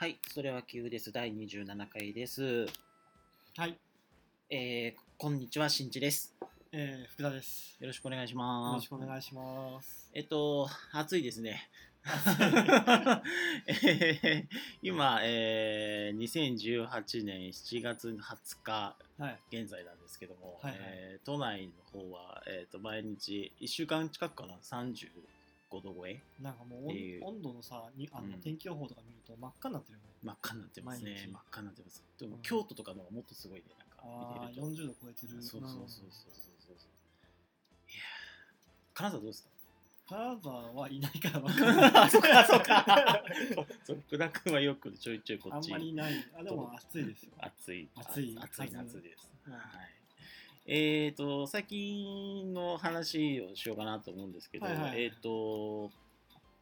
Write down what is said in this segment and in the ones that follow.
はい、それは急です。第27回です。はい、えー、こんにちは、しんちです。えー、福田です。よろしくお願いしよます。ろしくお願いします。えっと、暑いですね。えー今、えー、2018年7月20日はい、現在なんですけども、はいはいえー都内の方は、えー、と毎日1週間近くかな？35度超え？なんかもう温温度のさ、にあの、うん天気予報とか見ると真っ赤になってるよね。真っ赤になってますね。真っ赤になってます。でも、うん。京都とかの方がもっとすごいねなんかああ、見てると。40度超えてる。そうそうそうそううんそうそう。いやー。金沢どうですか？金沢はいないから分かんない。あそっかそっか。そう福田君はよくちょいちょいこあんっちまりいない。あ、でも暑いですよ。暑い。暑い。あ暑い夏です、うん。はい。えー、と最近の話をしようかなと思うんですけど、はいはいえっ、と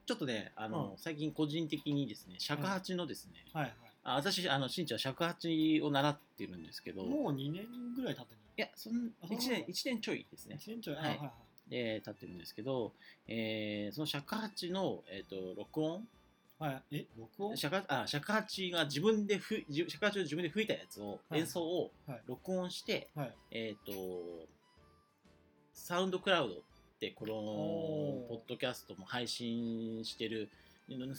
ちょっとねあの、うん。最近個人的にですね尺八のですね、はいはい。あ私あのしんちゃん尺八を習ってるんですけど。いもう2年ぐらい経ってるやそんあそう1年一年ちょいですね。1年ちょい？あはいはいはい。で経ってるんですけど、えーその尺八の、えー、と録音？はい、え、録音？尺八あ尺八が自分でふ自尺八を自分で吹いたやつを、はい。演奏をはい。録音して、はい。えっ、とサウンドクラウドってこのポッドキャストも配信してる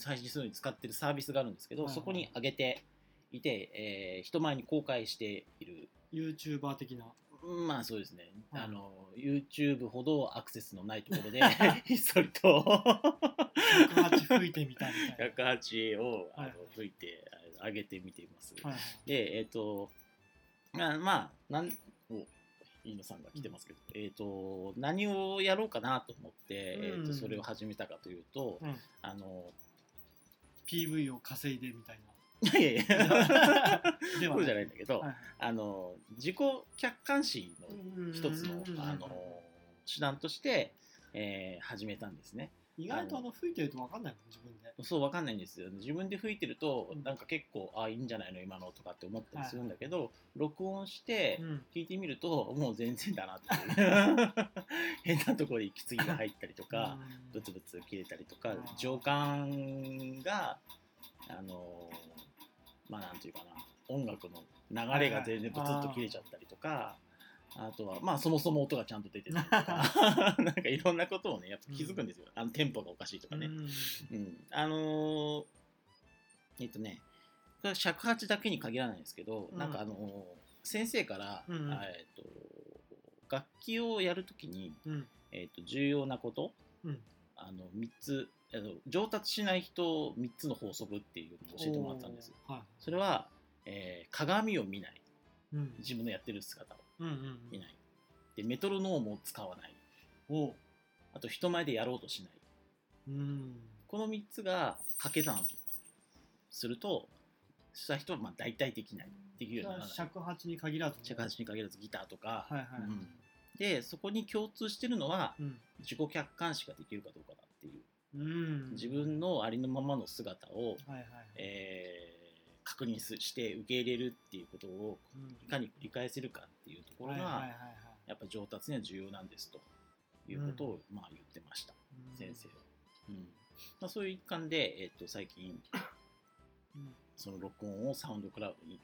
配信するのに使ってるサービスがあるんですけど、はいはいそこに上げていて、えー人前に公開している YouTuber 的な。まあそうですね、はいあの YouTube ほどアクセスのないところでひっ そりと108吹いてみたみたい108をあの、はいはい吹いてあ上げてみています。な。はいはい。で、えっ、と、まあ、まあ、なん、お、飯野さんが来てますけど、えっ、と、何をやろうかなと思って、えっ、うんと、それを始めたかというと、うん。あの、PV を稼いでみたい いやいや いや、そうじゃないんだけど、な。はいあの、自己客観視の一つの、あの、手段として、えー始めたんですね。意外とあの吹いてると分かんないもん自分で。そう、わかんないんですよ。自分で吹いてるとう、ん。なんか結構、あ、いいんじゃないの、今のとかって思ったりするんだけど、録音して、うん。聞いてみるともう全然だなっていう。変なところに息継ぎが入ったりとか、ブツブツ切れたりとか情感があのーまあなんていうかな音楽の流れが全然ブツッと切れちゃったりとか。あとはまあそもそも音がちゃんと出てたりとか。なんかいろんなことをねやっぱ気づくんですよ、あのテンポがおかしいとかね、うん。うん、あのーえっとねこれは尺八だけに限らないんですけど、うん。なんかあのー先生から、うん。うんえっと楽器をやるときに、うん。えっと重要なこと、うん。あの3つあの上達しない人3つの法則っていうのを教えてもらったんですはい。それは、えー鏡を見ない。うん。自分のやってる姿をうんうん。見ない。でメトロノームを使わない。お。うあと人前でやろうとしない。うん。この3つが掛け算するとした人はまあ大体できないできるようにな。らない尺八に限らず尺八に限らずギターとか、はいはいうん。でそこに共通してるのはうん。自己客観視ができるかどうかだっていう。うん。自分のありのままの姿を、はいはい。えー確認すして受け入れるっていうことをうん。いかに繰り返せるかっていうところが、やっぱ上達には重要なんですと。いうことを、まあ言ってました、うん。先生は。うん。まあ、そういう一環で、えっと最近うん。その録音をサウンドクラウドに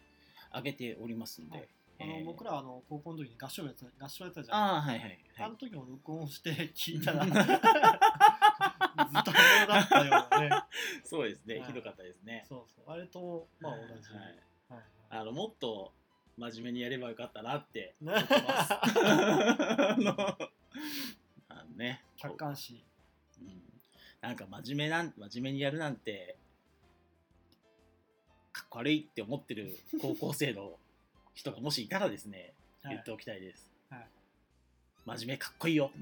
上げておりますので、はい。あのえー。僕らあの高校の時に合唱やってた合唱やってたじゃんああはいはいはい。あの時も録音して聞いたら ずったよね。そうですね、はい。ひどかったですね。そうそう。あれとまあ同じ。はい。あのもっと真面目にやればよかったなってね思ってます。あのあのね、客観視。うん、なんか真面目なん真面目にやるなんてかっこ悪いって思ってる高校生の人がもしいたらですね、はい。言っておきたいです。はい。真面目かっこいいよ。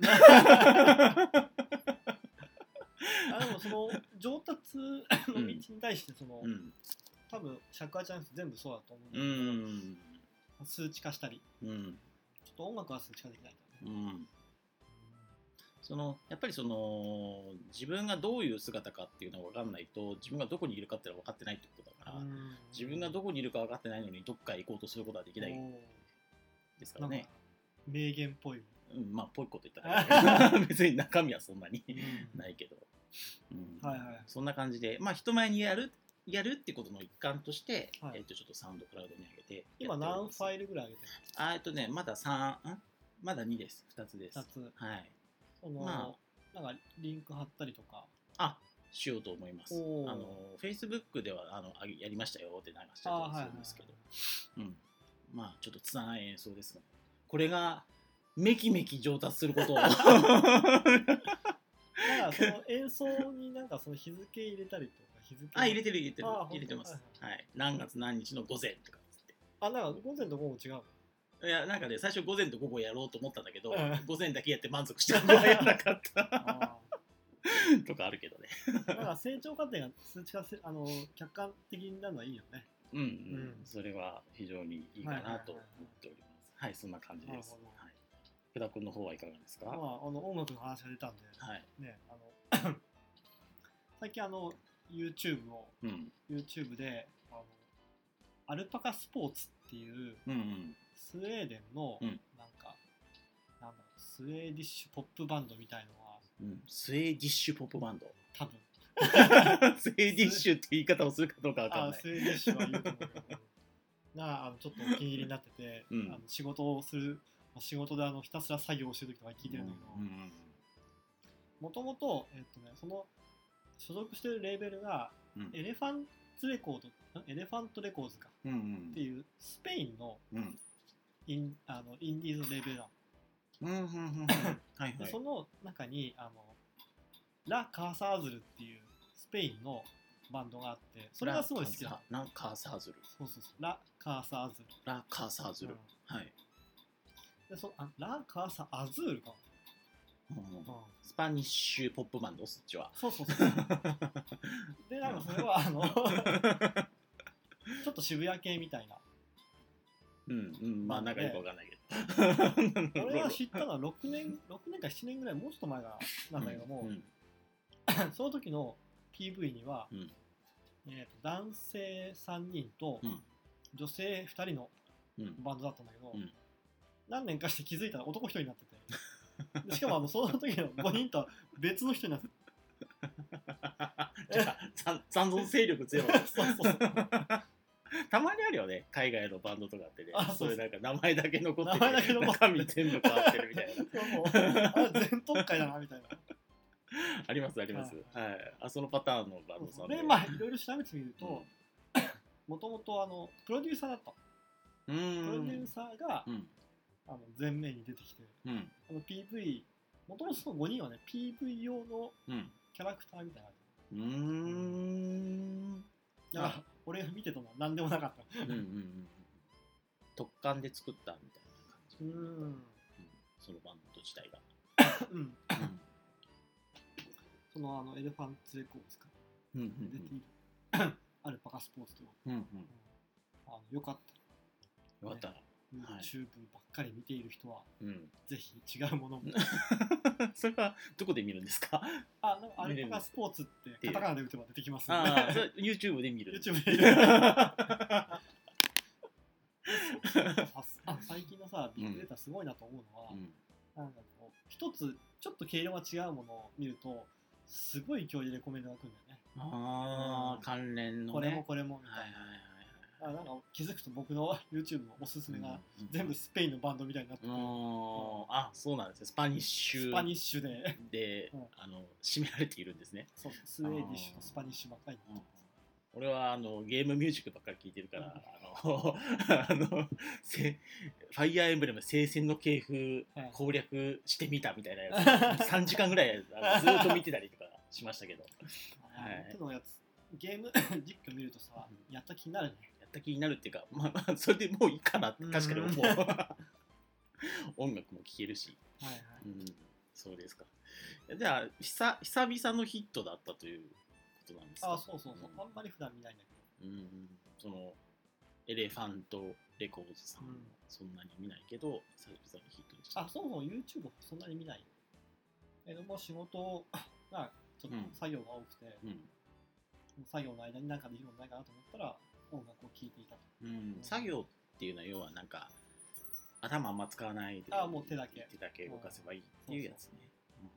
あでもその上達の道に対してその、うん、多分尺八なんて全部そうだと思うんだうけど、ん、数値化したり。うん、ちょっと音楽は数値化できないからね、うん。そのやっぱりその自分がどういう姿かっていうのが分かんないと自分がどこにいるかっていうのは分かってないってことだから、うん。自分がどこにいるか分かってないのにどっか行こうとすることはできないですからね。名言っぽい、うん、まあぽいこと言ったら、ね、別に中身はそんなにうん。ないけど、うん。はいはい。そんな感じでまあ人前にやるやるってことの一環として、はい。えっとちょっとサウンドクラウドに上げて今何ファイルぐらい上げてるあえっとねまだ3ん？まだ2です。2つです。2つ。はい。その、まなんかリンク貼ったりとか？あしようと思います。あの Facebook ではあのやりましたよって流したりするんですけど、うん。まあちょっと拙い演奏ですが。これがめきめき上達することを だから その演奏になんかその日付入れたりとか日付あ入れてる入れてる。あ入れてます。はいはい。何月何日の午前とか。つってあなんか午前と午後違ういやなんかね最初午前と午後やろうと思ったんだけどうん。午前だけやって満足して午後はやらなかった。あ とかあるけどね。ーなんか成長過程が数値化せあの客観的になるのはいいよね。うんうん、うん。それは非常にいいかなと思っております。はいそんな感じでるほど。はい福田君の方はいかがですか、まああの音楽の話が出たんではい。ねあの 最近あの YouTube をうん。YouTube であのアルパカスポーツっていううんうん。スウェーデンのうん。なんか、なんだろう Swedish pop band みたいのがうん。 Swedish pop band。多分。Swedish って言い方をするかどうかわかんない。あ Swedish は言うと思うけど。があのちょっとお気に入りになってて、うん。あの仕事をするまあ仕事であのひたすら作業をしてる時とか聞いてるんだけどもともとえっとねその所属してるレーベルがうん。エレファンツレコードん？エレファントレコーズか。っていうスペインのうん。インあのインディーズのレーベルなの。その中にあのラ・カーサ・アズールっていうスペインのバンドがあってそれがすごい好きなの。ラカーサ・アズール。そうそうそう。ラ・カーサ・アズール。ラ・カーサ・アズール。うん。はいでそあラ・カーサ・アズールか？うん。な、うん。スパニッシュポップバンドそっちは。そうそうそう。でなんかそれはあの ちょっと渋谷系みたいな。うんうん。まあなんかよくわかんないけど。俺が知ったのは6年6年か7年ぐらいもうちょっと前がなんだけども、うんその時の PV には、うん。えー、と男性3人とうん。女性2人のうん。バンドだったんだけど、うん何年かして気づいたら男1人になってて。でしかもあのその時の5人とは別の人になってて。じゃあ残残存勢力ゼロ。そうそうたまにあるよね。海外のバンドとかってね。あそうそう。それなんか名前だけ残ってて名前だけ残って中身全部変わってるみたいな。そうそう。あれ全特会だなみたいな。ありますあります。はい。あそのパターンのバンドさんで。まあいろいろ調べてみるともともとあのプロデューサーだった。のうん。プロデューサーが、うんあの前面に出てきてうん。あの PV もともとその5人はね PV 用のうん。キャラクターみたいなうーん。だから俺が見てたのは何でもなかった。うんうんうん特感で作ったみたいな感じ、ううん。ん、そのバンド自体が、うん、うん。そのあのエレファンツレコーズか。うんうん出ている。アルパカスポーツという、うんうん。うん。あのよかっよかった。ら、たはい YouTube ばっかり見ている人はうん、ぜひ違うものも。それはどこで見るんですか？あなんかアルパカスポーツってカタカナで打てば出てきますんでああ、それ YouTube で見る。YouTube で。さ あ最近のさビッグデータすごいなと思うのは、うん。なんかこう一つちょっと毛色が違うものを見るとすごい勢いでレコメンドが来るんだよね。ああ、うん。関連のね。これもこれもみたはいいはい。な、あなんか気づくと僕の YouTube のおすすめがはいはい。全部スペインのバンドみたいになってて、うん。あ、そうなんですね。スパニッシュスパニッシュで。でうん、あの、占められているんですね。そう Swedish とスパニッシュばっかり。になって俺はあのゲームミュージックばっかり聴いてるから、あの、あの、せファイアーエンブレム聖戦の系譜はい。攻略してみたみたいなやつ、3時間ぐらいあの ずっと見てたりとかしましたけど、あはい。手のやつゲーム実況見るとさやった気になるね。やった気になるっていうか、まあまあ、それでもういいかなって確かに思う。音楽も聴けるし、はいはい。うん、そうですか。じゃあ、久久々のヒットだったということなんですか？あそうそうそう、ん。あんまり普段見ないんだけうん、そのエレファントレコーズさん、うん。そんなに見ないけど久々にヒットでしどた。あそもそも YouTube そんなに見ない。えでも仕事 がちょっと作業が多くて、うん、作業の間に何かできるのないかなと思ったら音楽を聴いていたと。うん、作業っていうのは要はなんか頭あんま使わないであもう手だけ。手だけ動かせばいいっていうやつね、うん。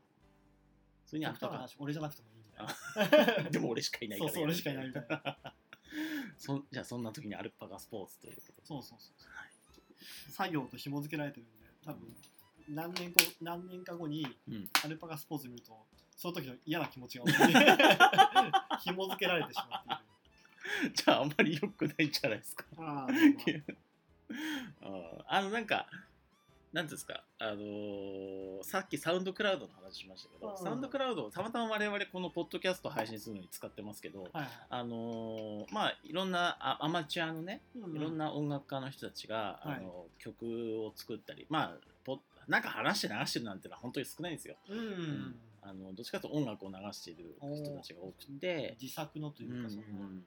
それにあったか。極端な話俺じゃなくてもいいみたいな。でも俺しかいないから。そうそう俺しかいないみたいな。そじゃあそんな時にアルパカスポーツということで。そうそうそうはい。作業と紐付けられてるんで多分何年後何年か後にうん、アルパカスポーツ見るとその時の嫌な気持ちが 紐付けられてしまって じゃああんまり良くないんじゃないですか。あ のなんかなんですかあのーさっきサウンドクラウドの話しましたけど、うんサウンドクラウドをたまたま我々このポッドキャスト配信するのに使ってますけど、はいはい。あのーまあいろんなあアマチュアのねいろんな音楽家の人たちが、はい。あの曲を作ったりまあポなんか話して流してるなんてのは本当に少ないんですよ。うん、うん。あのどっちかというと音楽を流している人たちが多くて、自作のというかその、うん。うん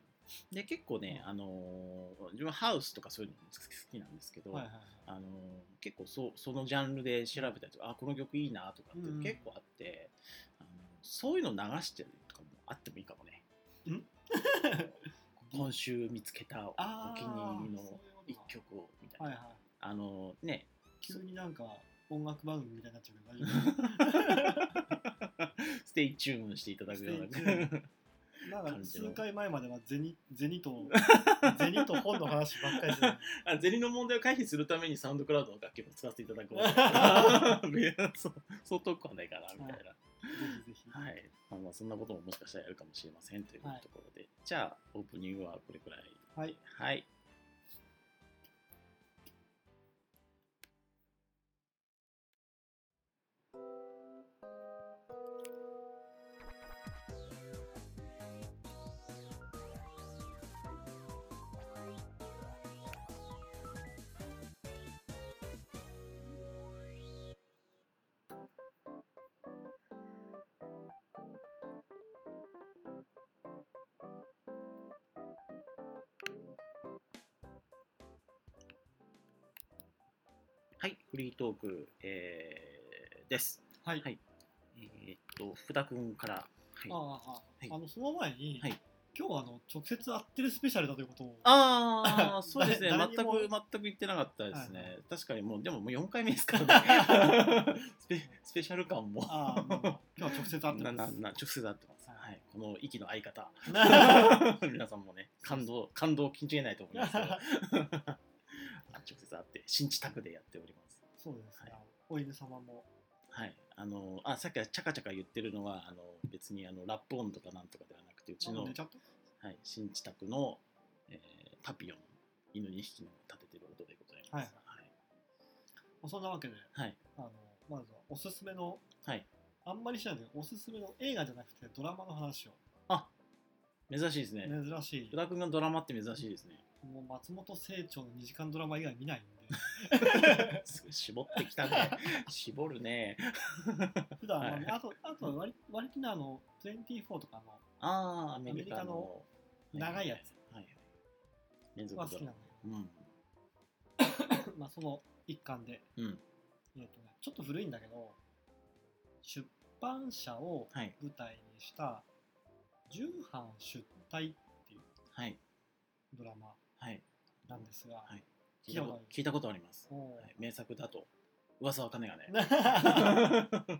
で結構ね、あのー自分はハウスとかそういうの好きなんですけど、はいはいあのー結構そそのジャンルで調べたりとかあこの曲いいなとかってうん結構あって、あのそういうの流してるとかもあってもいいかもね。ん？今週見つけたお気に入りの一か曲をみたいな。はいはい。あのーね。急になんか音楽番組みたいになっちゃうけど大丈 ステイチューンしていただくようななんか数回前までは銭 銭と 銭と本の話ばっかりしてた あ銭の問題を回避するためにサウンドクラウドの楽曲を使わせていただくわそうそう遠くはないかなみたいな。ぜひぜひ。はい、まあ、まあそんなことももしかしたらやるかもしれませんというところで、じゃあオープニングはこれくらいはい。はいリートーク、えーです。はい、はい。えーっと福田君から。はい。ああはい。あのその前に、はい。今日はあの直接会ってるスペシャルだということを。ああ そうですね。誰全く全く言ってなかったですね、はいは確かにもうでももう4回目ですからね。スペスペシャル感も。ああ、まあまあ今日は直接会ってます。な直接会ってます、ははい。この息の相方。な 皆さんもね感動感動を禁じ得ないと思いますけど。直接会って新地宅でやっておりますそうですね、はい。お犬様も。はい。あのあさっきからチャカチャカ言ってるのはあの別にあのラップ音とかなんとかではなくてうちのはい、新地宅の、えーパピヨン犬2匹の立ててる音でございます。はいはい。まあそんなわけではい。あのまずはおすすめのはい。あんまりしないでおすすめの映画じゃなくてドラマの話を。あ珍しいですね。珍しい。福田君がドラマって珍しいですね。もう松本清張の2時間ドラマ以外見ないんすごい絞ってきたね。絞るね。で普段、はいまあ、あとあとは割割とねあの24とかのああ、アメリカのアメリカの長いやつはいはい。連続ドラは好きなんマだ。けど、まあその一環で、うん。うん。えーとね、ちょっと古いんだけど出版社をはい。舞台にした「重版出退」っていうはい。ドラマはい。なんですが、はい聞いたこと聞いたことあります。おはい、名作だと。噂は金がね。ー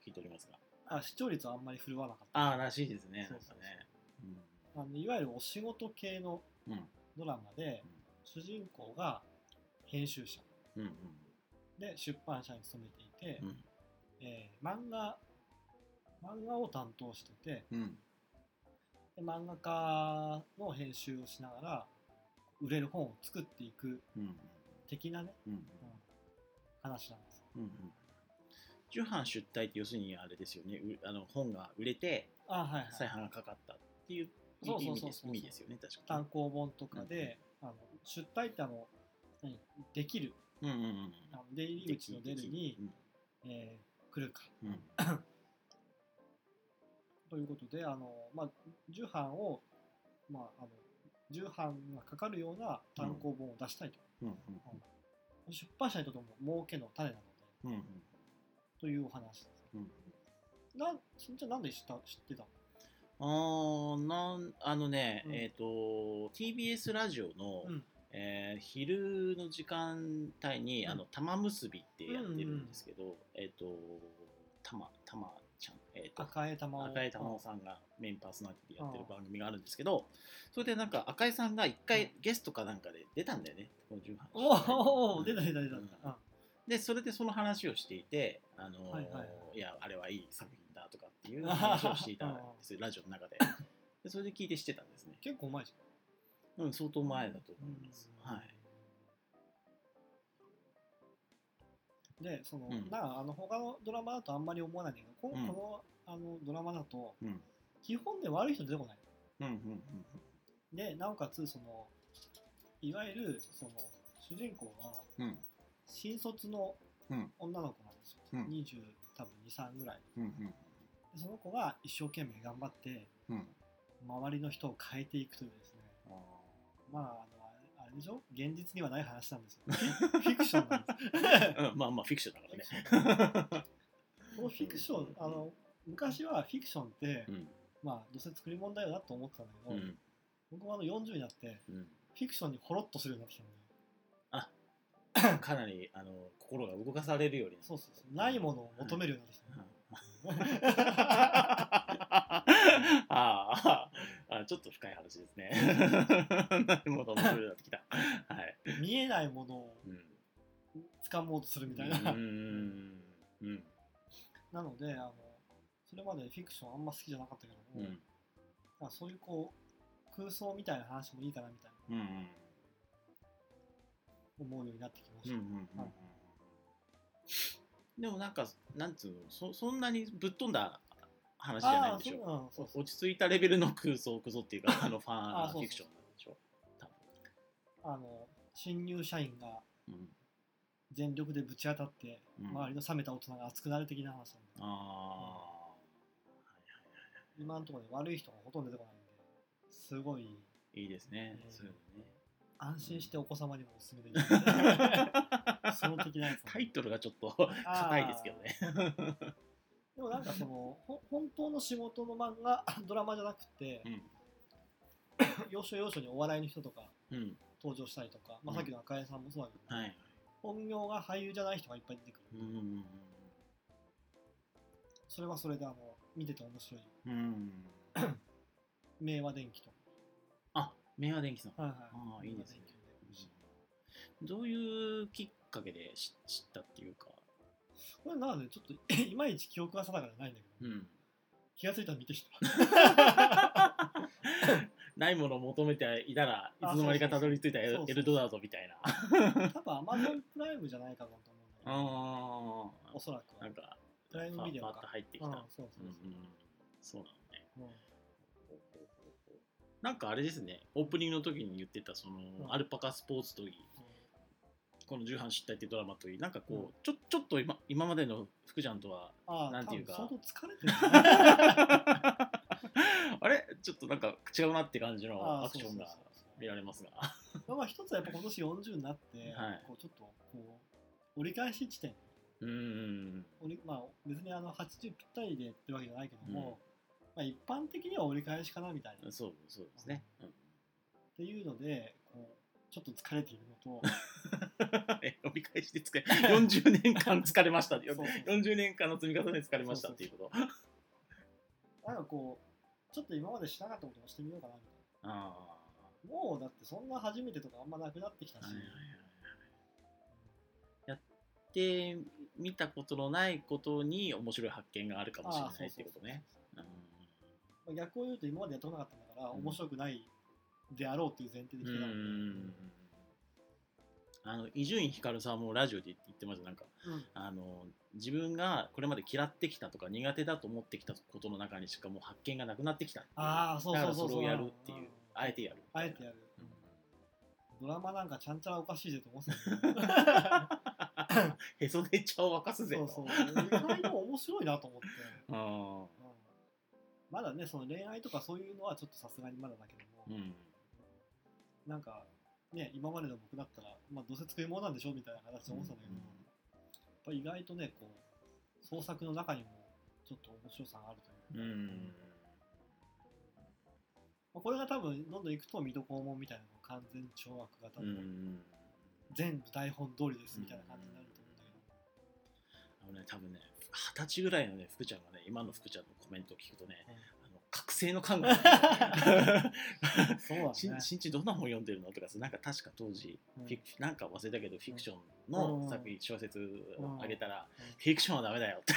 聞いておりますが。あ視聴率はあんまり振るわなかったああ、らしいですね。そうそうそうなんかね。あのいわゆるお仕事系のうん。うん。ドラマで、主人公が編集者うん。うん。で出版社に勤めていて、うん。えー漫画漫画を担当しててうん。で漫画家の編集をしながら売れる本を作っていくうん。的なね、うん。うん話なんですうん。うん。重版出退って要するにあれですよね。うあの本が売れてあはいはい再販がかかったっていう意そうそうそう味ですよね。確か単行本とかで、あの出退ってあの何？できるに。うんうんうん。あの出入り口の出るに、うんえー来るかうんということであの、まあ、重版を、まあ、あの重版がかかるような単行本を出したいと、うん。出版社にとっても儲けの種なので。うんうん。というお話です。うんなんしんちゃんなんで知った知ってたの？あーなんあのね、うん。えっ、と TBS ラジオの、うん。えー昼の時間帯に、うん。あの玉結びってやってるんですけど、えっ、と玉玉えっ、と赤江玉緒。赤江玉緒さんがメインパーソナリティやってる番組があるんですけどそれでなんか赤江さんが一回ゲストかなんかで出たんだよね。この18おーおー出た出た出た、うん。うんでそれでその話をしていて、あのーはいはいはい。やあれはいい作品だとかっていう話をしていたんですよ。ラジオの中で。でそれで聞いてしてたんですね。結構うまいじうん相当前だと思います、うん。はい。ゃんでその、うん。あの他のドラマだとあんまり思わないんだけどこの,、あのドラマだとうん。基本で悪い人出てこない。うんうんでなおかつそのいわゆるその主人公がうん。うん新卒のうん。女の子なんですよ、うん。20多分23ぐらい。うんうん。でその子が一生懸命頑張ってうん。周りの人を変えていくというですね。あまああのあれでしょ？現実にはない話なんですよ。フィ クションなんです。ー うん。まあまあフィクションだからね。このフィクションあの昔はフィクションって、うん。まあどうせ作り物だよなと思ってたんだけど、うん。僕はあの40になってうん。フィクションにほろっとするようになってきたのでかなりあの心が動かされるように。そうそうそう。ないものを求めるようになってきた、あああちょっと深い話ですね。なるほど、面白いなってきた。はい。見えないものをうん。掴もうとするみたいな、うん。うん。なのであのそれまでフィクションあんま好きじゃなかったけども、うん。まあ、そういうこう空想みたいな話もいいかなみたいなうん。思うようになってきまうん。うした、ん。でもなんか、なんつうの、そそんなにぶっ飛んだ話じゃないんでしょ？うんそう落ち着いたレベルの空想クソっていうか、あのファンフィクションなんでしょ？多あの新入社員が。全力でぶち当たって、うん周りの冷めた大人が熱くなる的な話なんでああ。今のところで悪い人がほとんど出てこないんですごいいいですねう。んそういうのね。安心してお子様にもおすすめできるその的なやつタイトルがちょっと硬いですけどね。でもなんかそのほ本当の仕事の漫画 ドラマじゃなくて、うん。要所要所にお笑いの人とかうん。登場したりとか、まあ、うんさっきの赤江さんもそうだけど、はい。本業が俳優じゃない人がいっぱい出てくる、うん。それはそれであの見てて面白いうん。明和電機とあ、明和電機さん。か、はいはい、ああいいですねどういうきっかけで知知ったっていうか。これなのでちょっと いまいち記憶が定かじゃないんだけど、うん。気がついたら見てきた ないものを求めていたらいつの間にかたどり着いたエそうそうエルドラードみたいな。多分アマゾンプライムじゃないかなと思うんだけどああ。おそらくはなんか、プライムビデオパッとか入ってきた。そうそうそう、うん。そうなのね。うん。なんかあれですね、オープニングの時に言ってた、その、ん。アルパカスポーツといい、この「重版失態」っていうドラマといい、なんかこう、うん。ちょちょっと今今までの福ちゃんとは、ああなんていうか。相当疲れてるね。あれ？ちょっとなんか違うなって感じあのあアクションが見られますが。まあ一つはやっぱ今年40になって、はい。こうちょっとこう折り返し地点うーん。まあ別にあの80ぴったりでってわけじゃないけども、まあ、一般的には折り返しかなみたいな。っそうそうですね。うん。ていうのでこうちょっと疲れているのと。え折り返しで疲れ40年間疲れましたそうそう40年間の積み重ねで疲れましたっていうこと。なんかこうちょっと今までしなかったこともしてみようかなみたいあなもうだってそんな初めてとかあんまなくなってきたし、あはいはいはい。やってみたことのないことに面白い発見があるかもしれないっていうことね。逆を言うと今までやってこなかったんだから、うん。面白くないであろうっていう前提で来てたので、うんあの伊集院光さんもラジオで言ってました。なんかうん。あの自分がこれまで嫌ってきたとか苦手だと思ってきたことの中にしかもう発見がなくなってきた。ああそうだかそうそう。そうらそれをやるっていううん。あえてやる。あえてやる、うん。ドラマなんかちゃんちゃらおかしいぜと思ってた へそで茶を沸かすぜと。そうそう。意外と面白いなと思って、あうん。まだねその恋愛とかそういうのはちょっとさすがにまだだけども、ーうん。なんかね今までの僕だったら、まあ、どうせ作り物なんでしょみたいな形で思ってたんだけど、やっぱり意外とねこう創作の中にもちょっと面白さがあるというか、うんまあ、これが多分どんどんいくと水戸黄門みたいなの完全懲悪型うのん全部台本通りですみたいな感じになると思うんだけど、のね多分ね二十歳ぐらいのね福ちゃんがね今の福ちゃんのコメントを聞くとね、あの覚醒の感が。そうだね。しんしんちどんな本読んでるのとかさなんか確か当時、うん。なんか忘れたけどフィクションうん。の作品、小説うんあげたら、うん。フィクションはダメだよって。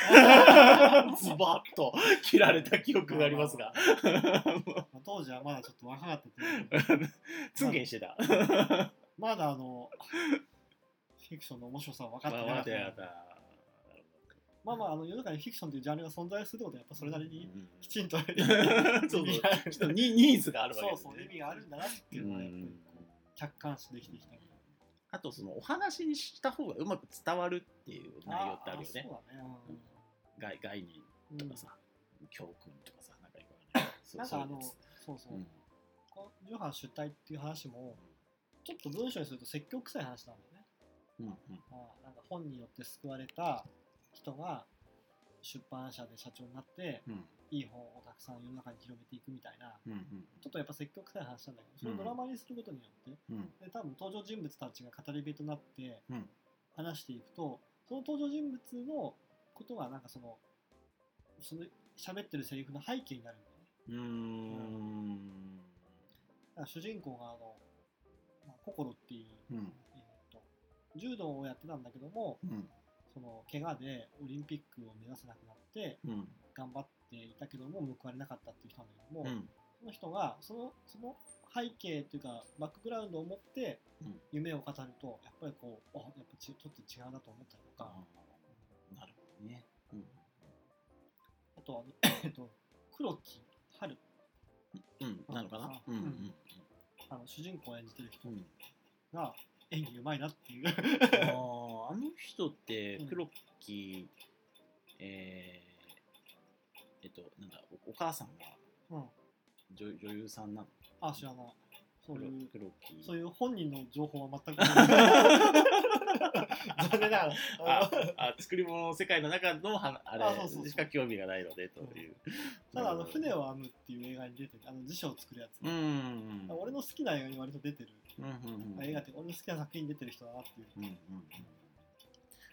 ズバッと切られた記憶がありますが。まあ当時はまだちょっと若かったというツンケンしてた。まだあのフィクションの面白さは分かってなかった。まあまあまあまあまああの世の中にフィクションというジャンルが存在するってことはやっぱそれなりにうんきちんと そう意そう味があるちょっとニニーズがあるわけそうですねそう意味があるんだなっていうのはやっ客観視できてきたあとそのお話にした方がうまく伝わるっていう内容ってあるよね。あそうだね。概概念うんとかさ、教訓とかさなんかいろいろね。そうなんかあのそうそうそう、うん。この重版出退っていう話もちょっと文章にすると説教臭い話なんだよね、うんうん。まあ、なんか本によって救われた人が出版社で社長になってうん。いい本をたくさん世の中に広めていくみたいなうんうんちょっとやっぱ積極臭い話なんだけどそれをドラマにすることによって、うん。で多分登場人物たちが語り部となってうん。話していくとその登場人物のことがなんかそのその喋ってるセリフの背景になるんだよね。うーん。だから主人公があの、まあ、心っていう、うん。えー、と柔道をやってたんだけどもうん。その怪我でオリンピックを目指せなくなってうん。頑張っていたけども報われなかったっていう人なんだけども、うん。その人がそのその背景というかバックグラウンドを持ってうん。夢を語るとやっぱりこうあやっぱちちょっと違うなと思ったりとあかー。なるほどね。うん。あとは、えっと、黒木春。うん。なのかな？あうん。うんあの主人公を演じてる人が演技うまいなっていう。あーあの人ってうん。黒木、えー、えっとなんだおお母さんがうん。女女優さんなの？あ知らないそう黒いう黒木。そういう本人の情報は全く。残念ながら。ああ作り物の世界の中のはあれしか興味がないのでという。ただあの船を編むっていう映画に出てるあの辞書を作るやつ、うんうんうん。俺の好きな映画に割と出てる、うんうんうん。映画って俺の好きな作品に出てる人だなっていう、うんうんうん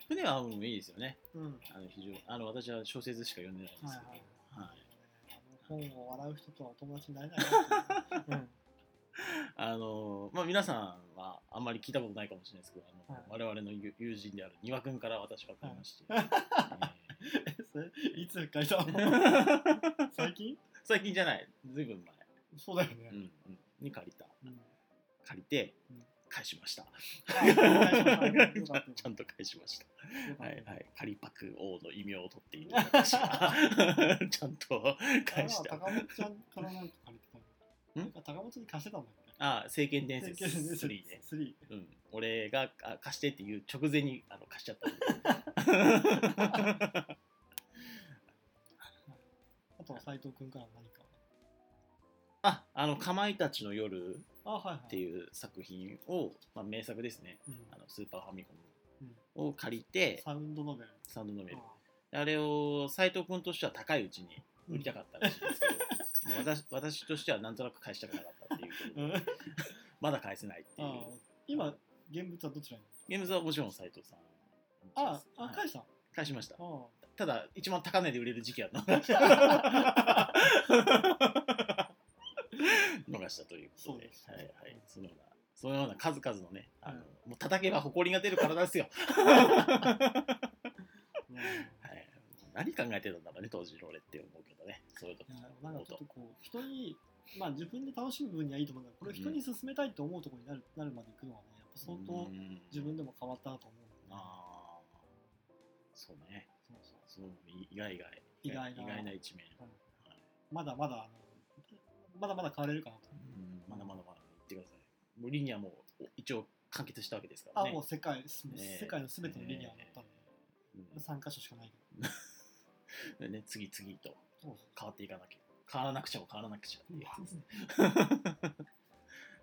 船はうんいいですよね。うん。あの非常にあの私は小説しか読んでないんですはいはい。けど、はい。あの本を笑う人とはお友達になれないな うん あのまあ皆さんはあんまり聞いたことないかもしれないですけど、あのはい。我々の友友人である丹羽君から私は買いまして、えそれいつ書いたの？えー。最近？最近じゃない、ずいぶん前、そうだよね、うんうん、に借りた。うん。借りてうん。返しました。ちゃんと返しました。はいはい、カリパク王の異名を取っている私が。ちゃんと返した。あ高本ちゃんからなんか。借りてたのんなんか高本に貸してたんだっけあ、聖剣伝説聖剣伝説3ね。3うん、俺があ貸してっていう直前にあの貸しちゃったんで。あとは斎藤君から何か。あ、あの、かまいたちの夜あはいはい。っていう作品を、まあ、名作ですね。うん。あのスーパーファミコうん。ンを借りて、サウンドノベル。サウンドノベル。ああれを斎藤君としては高いうちに売りたかったらしいんですけど、もう私私としてはなんとなく返したくなかったっていう まだ返せないっていう。あ今現物はどちらに？ゲームズはもちろん斎藤さん。ああはい。返した返しました。あただ、一番高値で売れる時期は逃 逃したということで、そうですはいはい、そのような、そのような数々のね、あのうん。もう叩けば埃が出る体ですよ。何考えてたんだろうね、当時の俺って思うけどね、そういうと。こなんかちょっとこう人にまあ自分で楽しむ分にはいいと思うんだけどこれを人に勧めたいと思うところになる, なるまでいくのはねやっぱ相当うん。自分でも変わったなと思うので、ああ、そうね、そうそう。そう意外意外意外な意外な一面、うんはい。まだまだあのまだまだ変われるかなと、うん。まだまだまだ言ってください。もうリニアも一応完結したわけですからね。あもう世界すね世界の全てのリニアを乗ったんで、うん。3箇所しかないけ ね、次々と変わっていかなきゃ変わらなくちゃも変わらなくちゃっていうやつですね。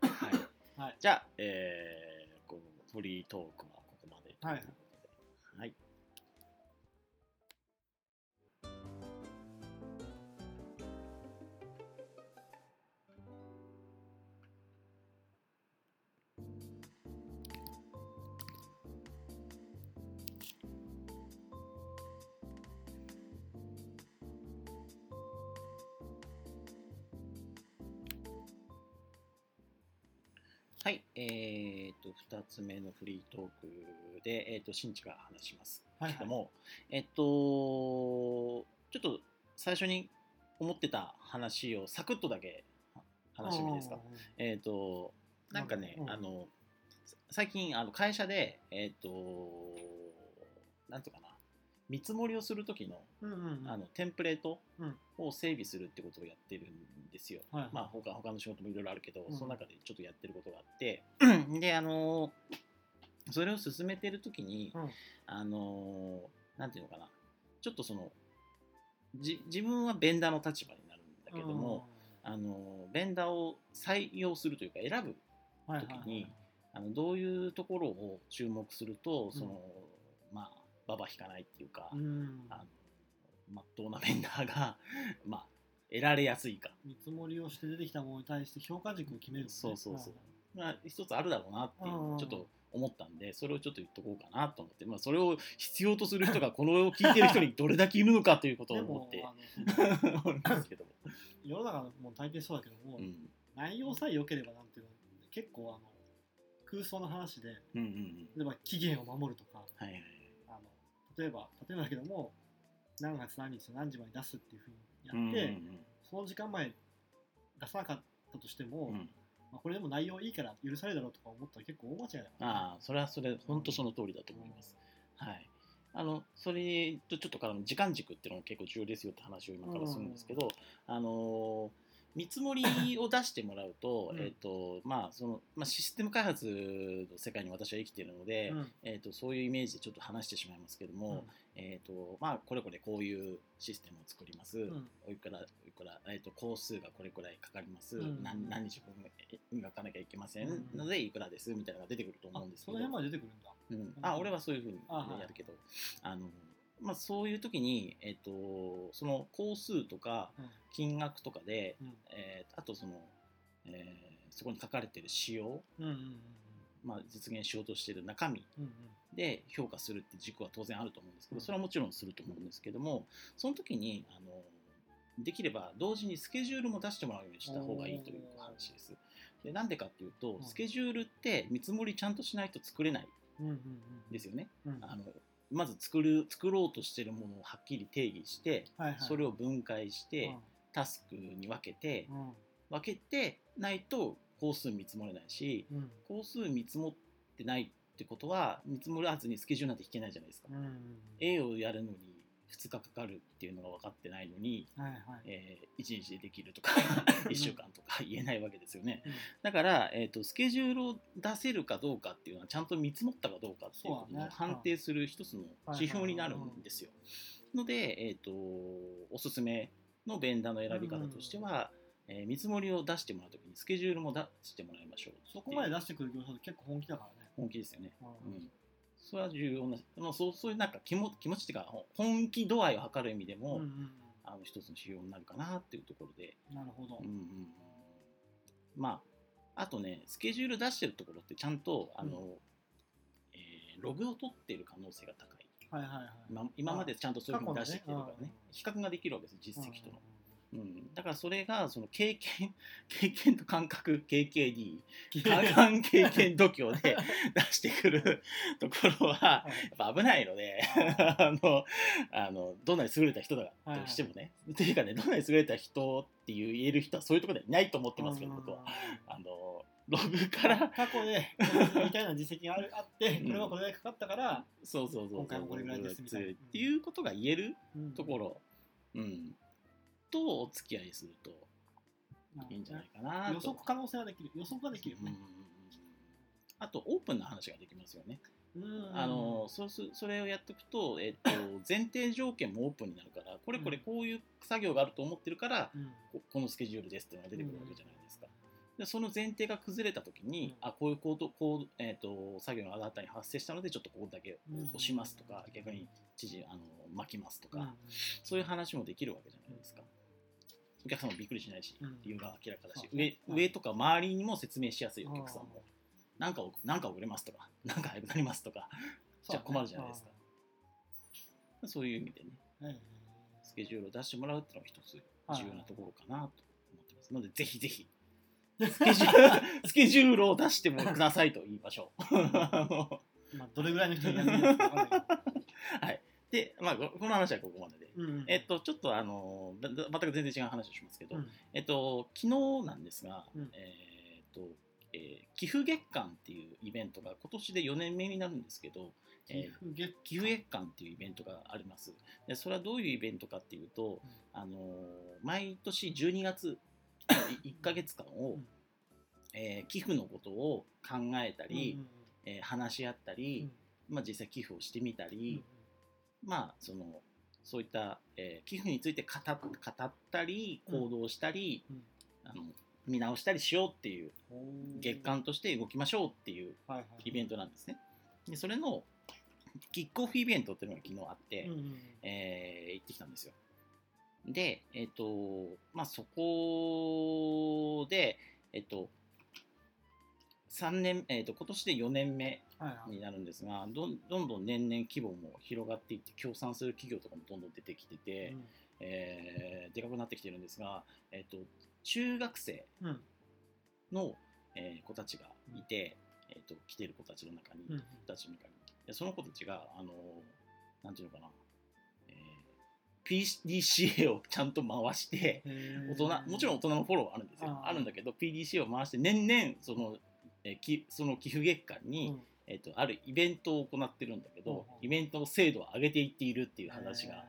はい、はいじゃあ、えー、このフリートークはここまで。はい。えー、と2つ目のフリートークで、えー、と新地が話します。はいけども、えっとちょっと最初に思ってた話をサクッとだけ話してもいいですか？えっ、となんかね、うん。あの最近あの会社でえっ、となんとかな見積もりをする時のうんうんうん。あのテンプレートうん。を整備するってことをやってるんですよ。はいまあ他他の仕事もいろいろあるけど、うん。その中でちょっとやってることがあってであのそれを進めてる時に、うん。あのなんていうのかな。ちょっとそのじ自分はベンダーの立場になるんだけども、あのベンダーを採用するというか選ぶ時にあのどういうところを注目するとその、まあババ引かないっていうか、うん。あのまっとうなベンダーが まあ得られやすいか。見積もりをして出てきたものに対して評価軸を決めるのね。そうそうそう。まあ、一つあるだろうなっていううん。ちょっと思ったんでそれをちょっと言っとこうかなと思って、まあ、それを必要とする人が このを聞いてる人にどれだけいるのかということをで思って。世の中のもう大抵そうだけども、うん、内容さえ良ければなんていうの結構あの空想の話でうんうんうん。例えば期限を守るとかはいはい例えば例えばだけども何月何日の何時まで出すっていうふうにやうんって、うんその時間前出さなかったとしても、うん。うんまあ、これでも内容いいから許されるだろうとか思ったら結構大間違いだから、ああそれはそれ本当その通りだと思います、はい。あのそれとちょっとからの時間軸っていうのも結構重要ですよって話を今からするんですけど、あのー見積もりを出してもらうと, うん。えっとまあそのまあ、システム開発の世界に私は生きているので、うん。えっとそういうイメージでちょっと話してしまいますけども、えっとまあ、これこれこういうシステムを作ります、うん。おいくらおいくら、えっと工数がこれくらいかかります、うん。何何日分がかなきゃいけません。うん。のでいくらですみたいなのが出てくると思あうんですけど。その辺まで出てくるんだ。うん、あ俺はそういうふうにやるけど。あの、まあ、そういう時に、えっとその工数とかうん。金額とかで、うん。えーあとその、えーそこに書かれてる仕様、うんうんうんまあ、実現しようとしている中身で評価するって軸は当然あると思うんですけどうん。それはもちろんすると思うんですけどもその時にあのできれば同時にスケジュールも出してもらうようにした方がいいという話です。でなんでかっていうとうん。スケジュールって見積もりちゃんとしないと作れないですよね。うん。あのまず作る作ろうとしてるものをはっきり定義してはいはい。それを分解してタスクに分けてうん。分けてないと工数見積もれないしうん。工数見積もってないってことは見積もらずにスケジュールなんて引けないじゃないですか。うん。うんうん。A をやるのに2日かかるっていうのが分かってないのに、はいはい。えー1日でできるとか1週間とか言えないわけですよね。うん。だから、えー、とスケジュールを出せるかどうかっていうのはちゃんと見積もったかどうかっていうことそうだね。を判定する一つの指標になるんですよ。ので、えー、とおすすめのベンダーの選び方としては、えー見積もりを出してもらうときにスケジュールも出してもらいましょう。そこまで出してくる業者って結構本気だからね。本気ですよね。うん。うんそれは重要な、まあ、そうそういうなんか気も気持ちっていうかほ本気度合いを測る意味でも、うんうんあの一つの指標になるかなっていうところで、うんなるほど。うんうんうん。まああとねスケジュール出してるところってちゃんとあの、えーログを取ってる可能性が高い。はいはいはい。今今までちゃんとそういうふうに出してきてるからね。ね比較ができるわけです実績との、ううん、だからそれがその経験 経験と感覚 KKD ん感感経験度胸で 出してくるところははい。やっぱ危ないので あのあのどんなに優れた人だはいとしてもね、というかねどんなに優れた人っていう言える人はそういうところではいないと思ってますけど僕は。あのログから過去で似たような実績があるあってうん。これはこれぐらいかかったからそうそうそうそう。今回もこれぐらいですみたいな。っていうことが言えるうんところ、うん、とお付き合いするといいんじゃないかなと。予測可能性はできる。予測ができるようんねあとオープンな話ができますよね。うんあのそうすそれをやっておくと、えっと、前提条件もオープンになるからこれこれこういう作業があると思ってるから、うん。ここのスケジュールですっていうのが出てくるわけじゃないですか。でその前提が崩れた時に、うん。あこういうコードこう、えっと作業が新たに発生したのでちょっとここだけ押しますとか、逆に知事あの巻きますとか、うん。そういう話もできるわけじゃないですか。お客さんもびっくりしないし、うん。理由が明らかだし、上上とか周りにも説明しやすいお客さんも。うん。なんかなんか遅れますとか、なんか早くなりますとか、じゃあ困るじゃないですか。そういう意味でね、スケジュールを出してもらうっていうのが一つ重要なところかなと思ってます。ので、ぜひぜひ スケジュールスケジュールを出してもくださいと言いましょう。まあ、どれぐらいの人がやるのか分か？はい、で、まあ、ここの話はここまでで。うんえっと、ちょっとあの全く全然違う話をしますけど、うん。えっと、昨日なんですが、うん。えっとえー寄付月間っていうイベントが今年で4年目になるんですけど、寄付月寄付月間っていうイベントがあります。でそれはどういうイベントかっていうと、うん。あのー毎年12月1ヶ月間を、うん。えー寄付のことを考えたり、うんえー話し合ったり、まあ、実際寄付をしてみたうんうん。り、まあそのそういった、えー寄付について語ったり行動したり、うん。あの見直したりしようっていううん月間として動きましょうっていうイベントなんですね。でそれのキックオフイベントっていうのが昨日あって、うんうんえー行ってきたんですよ。で、えっ、と、まあ、そこで、えっ、と、3年、えっ、と、今年で4年目になるんですが、どんどんどん年々規模も広がっていって、協賛する企業とかもどんどん出てきてて、えーでかくなってきてるんですが、えっ、と、中学生うんうんの、えー子たちがいて、えっ、と、来てる子たちの中に、うん。子たちの中に。でその子たちが、あの、なんていうのかな、えー PDCA をちゃんと回して、大人もちろん大人のフォローはあるんですよ。あるんだけど PDCA を回して年々その,、えーきその寄付月間に、うんえー、とあるイベントを行ってるんだけど、イベントの精度を上げていっているっていう話が、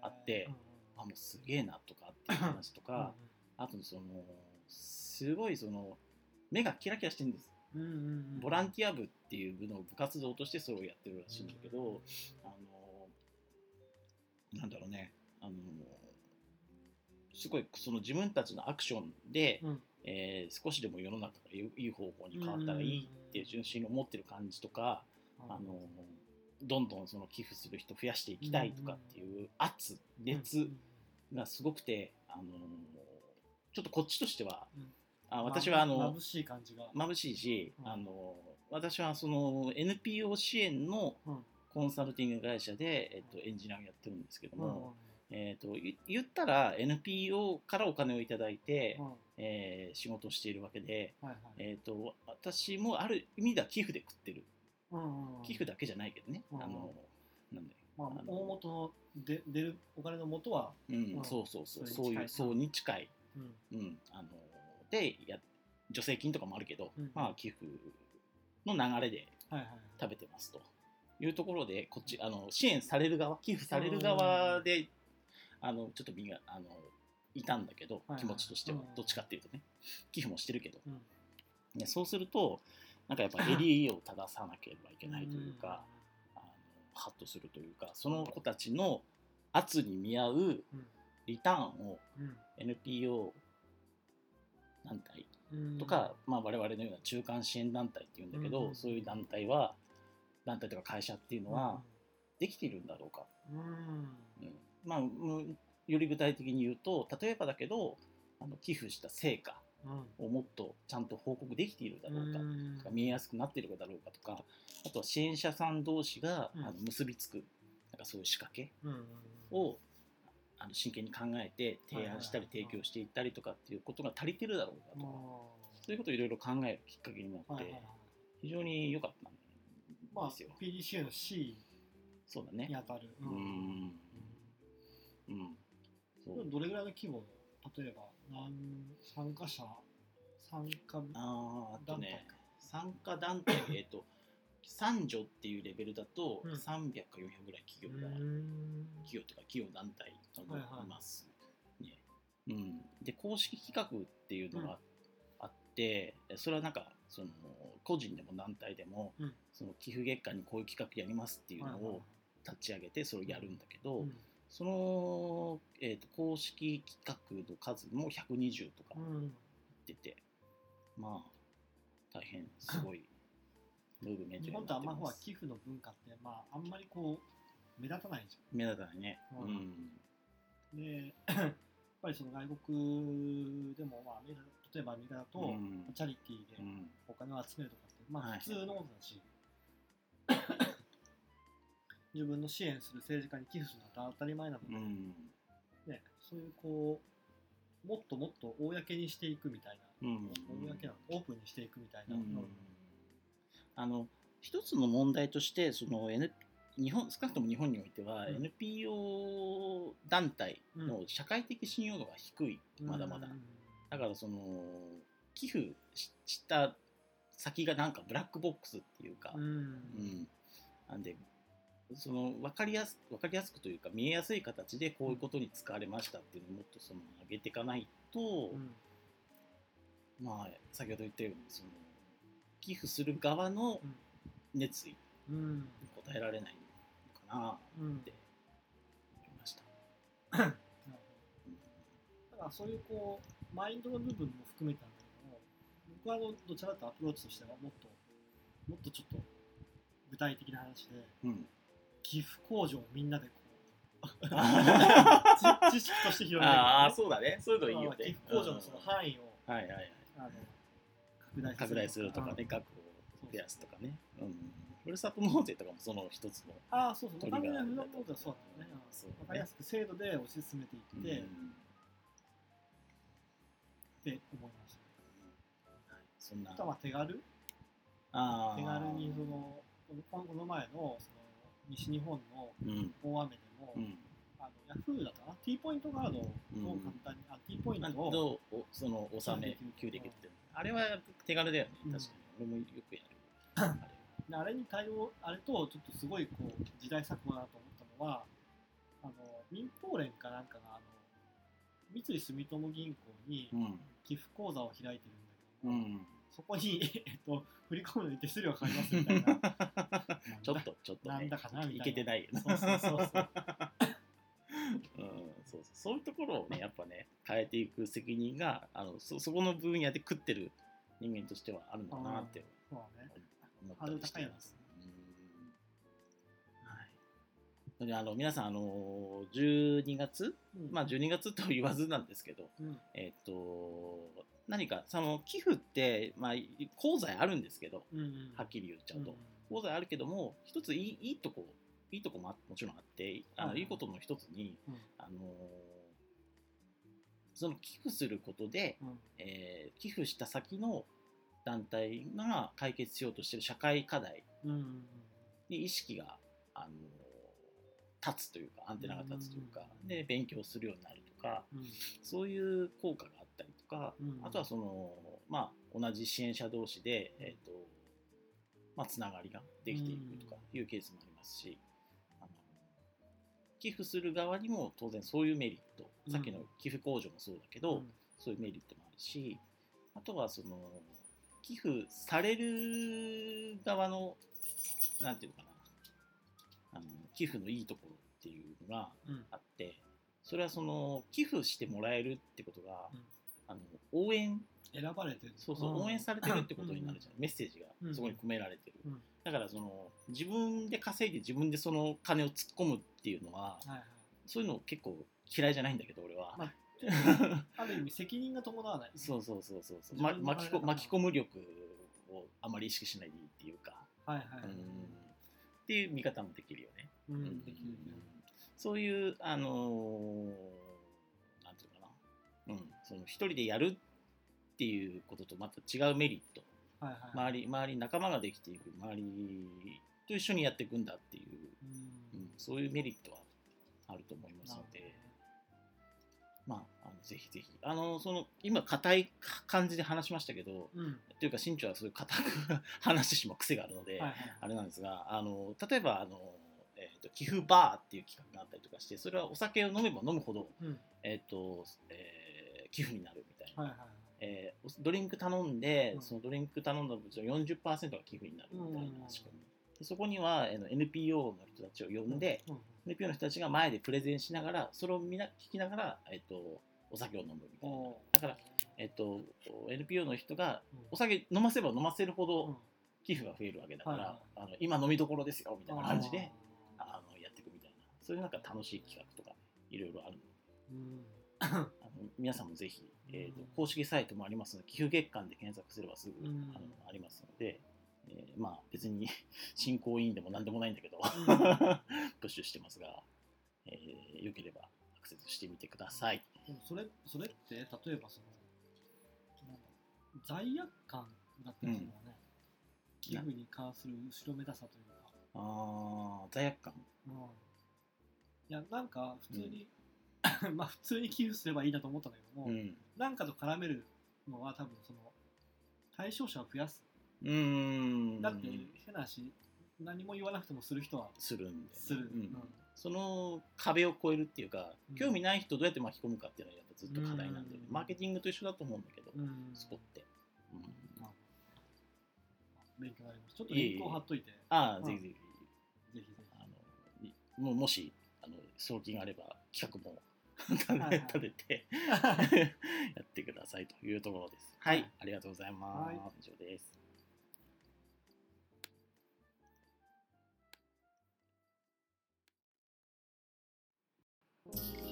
あってうんあもうすげえなとかっていう話とか、あとそのすごいその目がキラキラしてるんです。ボランティア部っていう部の部活動としてそれをやってるらしいんだけど、あのなんだろうね。あのすごいその自分たちのアクションで、うんえー少しでも世の中がいい方向に変わったらいいって純粋に思ってる感じとか、あのどんどんその寄付する人増やしていきたいとかっていう圧熱がすごくて、あのちょっとこっちとしては、うん。あ私はあの眩しい感じが。眩しいし、うん。あの私はその NPO 支援のうん。コンサルティング会社で、えっと、エンジニアをやってるんですけども、えっとい言ったら NPO からお金をいただいて、うん。えー仕事をしているわけで、はいはい。えっと私もある意味では寄付で食ってる。うんうんうん。寄付だけじゃないけどね、うんあのなんだよまああの大元ので出るお金の元はうんうん。そうそうそう。そそううに近いういそうに近い、うん。うん、あのでや助成金とかもあるけど、うん。まあ寄付の流れではいはい。食べてますというところでこっちあの支援される側寄付される側であのちょっと身があのいたんだけど気持ちとしてはうん。どっちかっていうとね寄付もしてるけど、うん。ね、そうするとなんかやっぱ 襟を正さなければいけないというか、あのハッとするというかその子たちの圧に見合ううん。リターンをうん。NPO 団体うん。とか、まあ、我々のような中間支援団体っていうんだけど、うんそういう団体は団体とか会社っていうのはできているんだろうか、うんうんまあ、うんより具体的に言うと例えばだけどあの寄付した成果うん。をもっとちゃんと報告できているだろうか、うん。とか見えやすくなっているだろうかとかあとは支援者さん同士が、うん。あの結びつくなんかそういう仕掛けをあの真剣に考えて提案したり提供していったりとかっていうことが足りてるだろうかと。か、そういうことをいろいろ考えるきっかけになって、非常に良かったんまあですよ。PDCA の C そうだね。に。当たる。うーん。うん。どれぐらいの規模例えば何参加者参加団ね体、参加団体、えっと、三女っていうレベルだと、うん。300か400ぐらい企業が、うん。企業とか企業団体がはいはいいます、ね。うん。で、公式企画っていうのがあって、それはなんか、その、個人でも団体でも、うん。その寄付月間にこういう企画やりますっていうのはいはいを立ち上げて、それをやるんだけど、うんその、えー、と公式企画の数も120とかうん。出て、まあ大変すごい ムーブメント日本ってあんまほ寄付の文化ってまああんまりこう目立たないじ目立たないね、ううん。んゃん。でやっぱりその外国でもまあ例えばアメリカだと、うん。チャリティーでうん。お金を集めるとかってまはいあ普通のことだし、自分の支援する政治家に寄付するのは当たり前なので、うん。ね、そういうこうもっともっと公にしていくみたいな、うん公オープンにしていくみたいな、うんあの一つの問題としてその、N、日本少なくとも日本においては、うん NPO 団体の社会的信用度が低い、まだまだうんだからその寄付しした先がなんかブラックボックスっていうか、うんうんなんでその分かりやす分かりやすくというか見えやすい形でこういうことに使われましたっていうのをもっとその上げていかないと、うん。まあ先ほど言ったようにその寄付する側の熱意うんに応えられないのかなうんって思いました。なるほどだからそういうこうマインドの部分も含めたん。だけども僕はあのどちらかというとアプローチとしてはもっともっとちょっと具体的な話でうん、寄付控除をみんなでこうあ知 知識として広げる、あーそうだね。そういうのいいよね。寄付控除のその範囲を、はいはいはい。あの拡大拡大するとかねうん。額を増やすとかね、うん、ふるさと納税とかもその一つのああそうそう。トリガー完全にフラモードはそうだよね。そかりやすく制度で推し進めていって、っうん。て思いました。はい。そんな。あとはまあ手軽。あー。手軽にそのこのこの前のその西日本のうん。大雨でも、うん。あのヤフーだかな？T ポイントカードを簡単に、あ T ポインまあトをどうおその納め給できるってあれは手軽だよね。うん。確かに、俺もよくやる。あれであれに対応あれとちょっとすごいこう時代錯誤だなと思ったのはあの民放連かなんかがあの三井住友銀行にうん。寄付口座を開いてるんだけど、うんそこに、えっと、振り込むのに手数料がかかりますみたいな。ちょっとちょっとね。なんだかなみたいな。いけてないよねそうそうそうそう。うんそうそう。そういうところをねやっぱね変えていく責任があのそそこの分野で食ってる人間としてはあるのかなって思ったりして。います。あの皆さんあの12月？うん。まあ12月と言わずなんですけど、うん。えっと何かその寄付ってまあ功罪あるんですけどうんうんはっきり言っちゃうと、うん功罪あるけども一ついいいいとこいいとこもあもちろんあってあの、うん。いいことの一つに、うん。あのその寄付することで、うん。えー寄付した先の団体が解決しようとしている社会課題うんうん。に意識が、あの立つというかアンテナが立つというか、うん。で勉強するようになるとかうん。そういう効果があったりとか、うん。あとはその、まあ、同じ支援者同士で、えーとまあ、つながりができていくとかいうケースもありますし、あの寄付する側にも当然そういうメリット、うん。さっきの寄付控除もそうだけど、うん。そういうメリットもあるしあとはその寄付される側のなんていうのかな寄付のいいところっていうのがうん。あってそれはその寄付してもらえるってことが、うん。あの応援選ばれてる。そうそう、ん。応援されてるってことになるじゃん、メッセージがそこに込められてる、うん。だからその自分で稼いで自分でその金を突っ込むっていうのはそういうの結構嫌いじゃないんだけど俺は、まあ ある意味責任が伴わない。そうそうそうそうそう、自ま、巻きこ巻き込む力をあまり意識しないでいいっていうか、はいはいっていう見方もできるよね、ううん。そういうあのーなんていうのかな、うん、その一人でやるっていうこととまた違うメリット。はいはい。周り周り仲間ができていく。周りと一緒にやっていくんだっていう、うん。うん、そういうメリットはあると思いますので、まあ、あのぜひぜひ。あのその今硬い感じで話しましたけどうん。というか新庄はそういう硬く 話してしまう癖があるので、はいはいあれなんですがあの例えばあの、えーと寄付バーっていう企画があったりとかしてそれはお酒を飲めば飲むほど、うん。えーとえー寄付になるみたいな、はいはいえードリンク頼んで、うん。そのドリンク頼んだうちの40%が寄付になるみたいなうん仕組み、でそこには、えーの NPO の人たちを呼んで、うん。NPO の人たちが前でプレゼンしながらそれをみな聞きながら、えー、とお酒を飲むみたいな。だから、えー、と NPO の人がうん。お酒飲ませば飲ませるほうん。ど寄付が増えるわけだから、あの今飲みどころですよみたいな感じでそういうなんか楽しい企画とかいろいろある。のでーうん。あの皆さんもぜひ、えーとうん公式サイトもありますので寄付月間で検索すればすぐ、うん。あのありますので、えーまあ別に 進行委員でも何でもないんだけど、ん。プッシュしてますが、えーよければアクセスしてみてください。でもそれそれって例えばその罪悪感だったりするのはね、寄付に関する後ろめたさというか、ああ、罪悪感。うん、いやなんか普通に、まあ普通に寄付すればいいなと思ったんだけども、うん。なんかと絡めるのは多分その対象者を増やす。うーん。だって変な話何も言わなくてもする人はするんで、ね。する、うん。その壁を越えるっていうか、うん。興味ない人をどうやって巻き込むかっていうのはやっぱずっと課題なんで、うん。マーケティングと一緒だと思うんだけど、うん。うんそこって。うん。まあ勉強になります。ちょっとリンクを貼っといて。ああ、うん。ぜひぜひ。ぜひぜひ。あのいもうもしあの送金があれば企画も はい立てて やってくださいというところです。はい、はいありがとうございます。はい以上です。はい、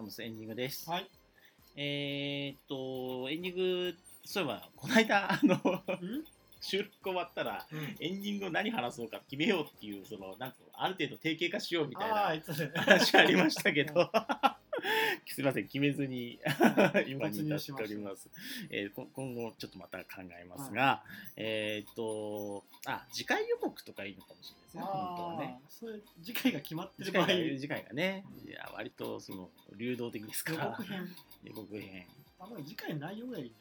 えー、お疲れ様です。エンディングです。はいえーっと、エンディング、そういえば、この間、あの、うん？収録終わったら、エンディングを何話そうか決めようっていう、その、なんつうの、ある程度定型化しようみたいな話ありましたけど、すみません、決めずに 今に至っております。えーこ今後ちょっとまた考えますが、えーっと、あ、次回予告とかいいのかもしれないですね、本当はね。それ次回が決まって次る場合。回が次回がね、うん。いや、割とその流動的ですか予ら告、編。予告編、あの次回内容がいい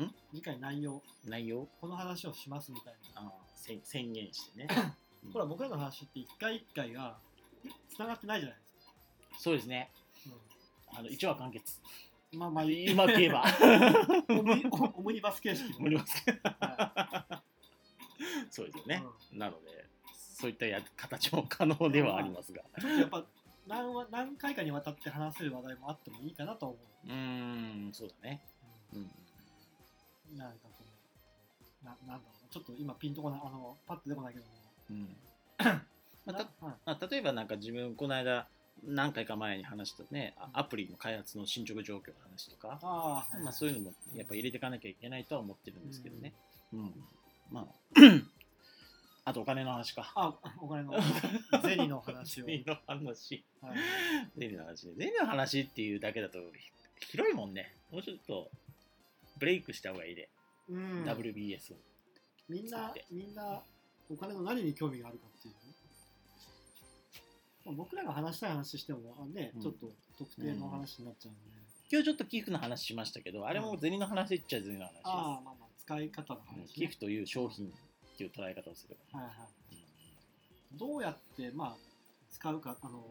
んん？次回内容。内容？この話をしますみたいな。あ宣宣言してね。ほら僕らの話って一回一回が繋がってないじゃないですか、そうですね。あの一話完結。うん、まあまあうまく言えば。オムニオオムニバス形式思います。はそうですよね。うなので、そういったや形も可能ではありますが。ちょっとやっぱ何話何回かにわたって話せる話題もあってもいいかなと思う、うーん、そうだね。うん。うん、なんかこうななんだろうなちょっと今ピンとこないあのパッと出てこないけども、うん。まあたなはいまあ、例えばなんか自分この間何回か前に話したねあアプリの開発の進捗状況の話とか、あまあ、そういうのもやっぱ入れていかなきゃいけないとは思ってるんですけどね。うん。まあ、あとお金の話か。あお金のゼニの話を、ゼニの話。はいゼニの話ね。ゼニの話っていうだけだとひ広いもんね。もうちょっとブレイクした方がいいで。うん、WBS を。みんなみんなお金の何に興味があるかっていうね、まあ、僕らが話したい話してもあね、うん。ちょっと特定の話になっちゃうんで、今日ちょっと寄付の話しましたけど、あれもゼニの話っちゃゼニの話です。ああまあまあ使い方のうん話、ね。寄付という商品っていう捉え方をすれば。はいはい。どうやってまあ使うかあの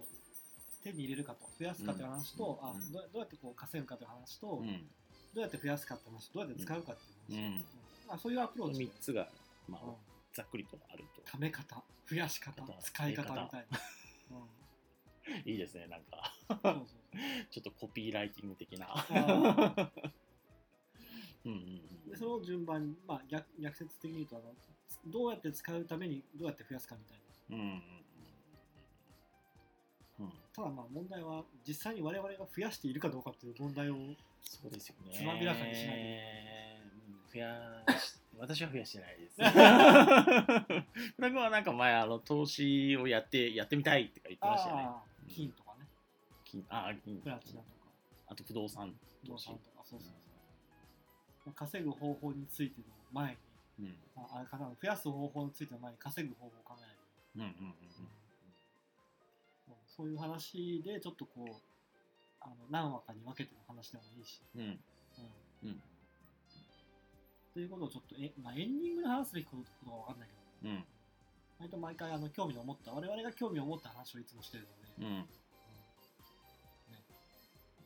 手に入れるかと増やすかという話と、あうん。うん。どうどうやってこう稼ぐかという話と、うん。どうやって増やすかって話どうやって使うかっていう話、うん。まあ、そういうアプローチ。で3つが、まあうん、ざっくりとあると。ため方増やし方使い方みたいな、うん、いいですね、なんか。ちょっとコピーライティング的な。あ うんうんうんでその順番に、まあ、逆逆説的に言うとあのどうやって使うためにどうやって増やすかみたいな。うんうんうんうん。ただまあ問題は実際に我々が増やしているかどうかっていう問題をそうですよね。つまびらかにしないうん増やし、私は増やしてないです。フラグはなんか前、あの、投資をやって、やってみたいってか言ってましたよね。金とかね金あ、金。プラチナとかあと不動産不動投資産とかそうそうそう、まあ稼ぐ方法についての前にうん。ああ増やす方法についての前に稼ぐ方法を考える、うんうんうんうんそういう話でちょっとこうあの何話かに分けての話でもいいし、うん。うん。うんうん。ということをちょっとえ、まあ、エンディングで話すべきことかわかんないけどうん。割と毎回あの興味を持った我々が興味を持った話をいつもしてるので、うん。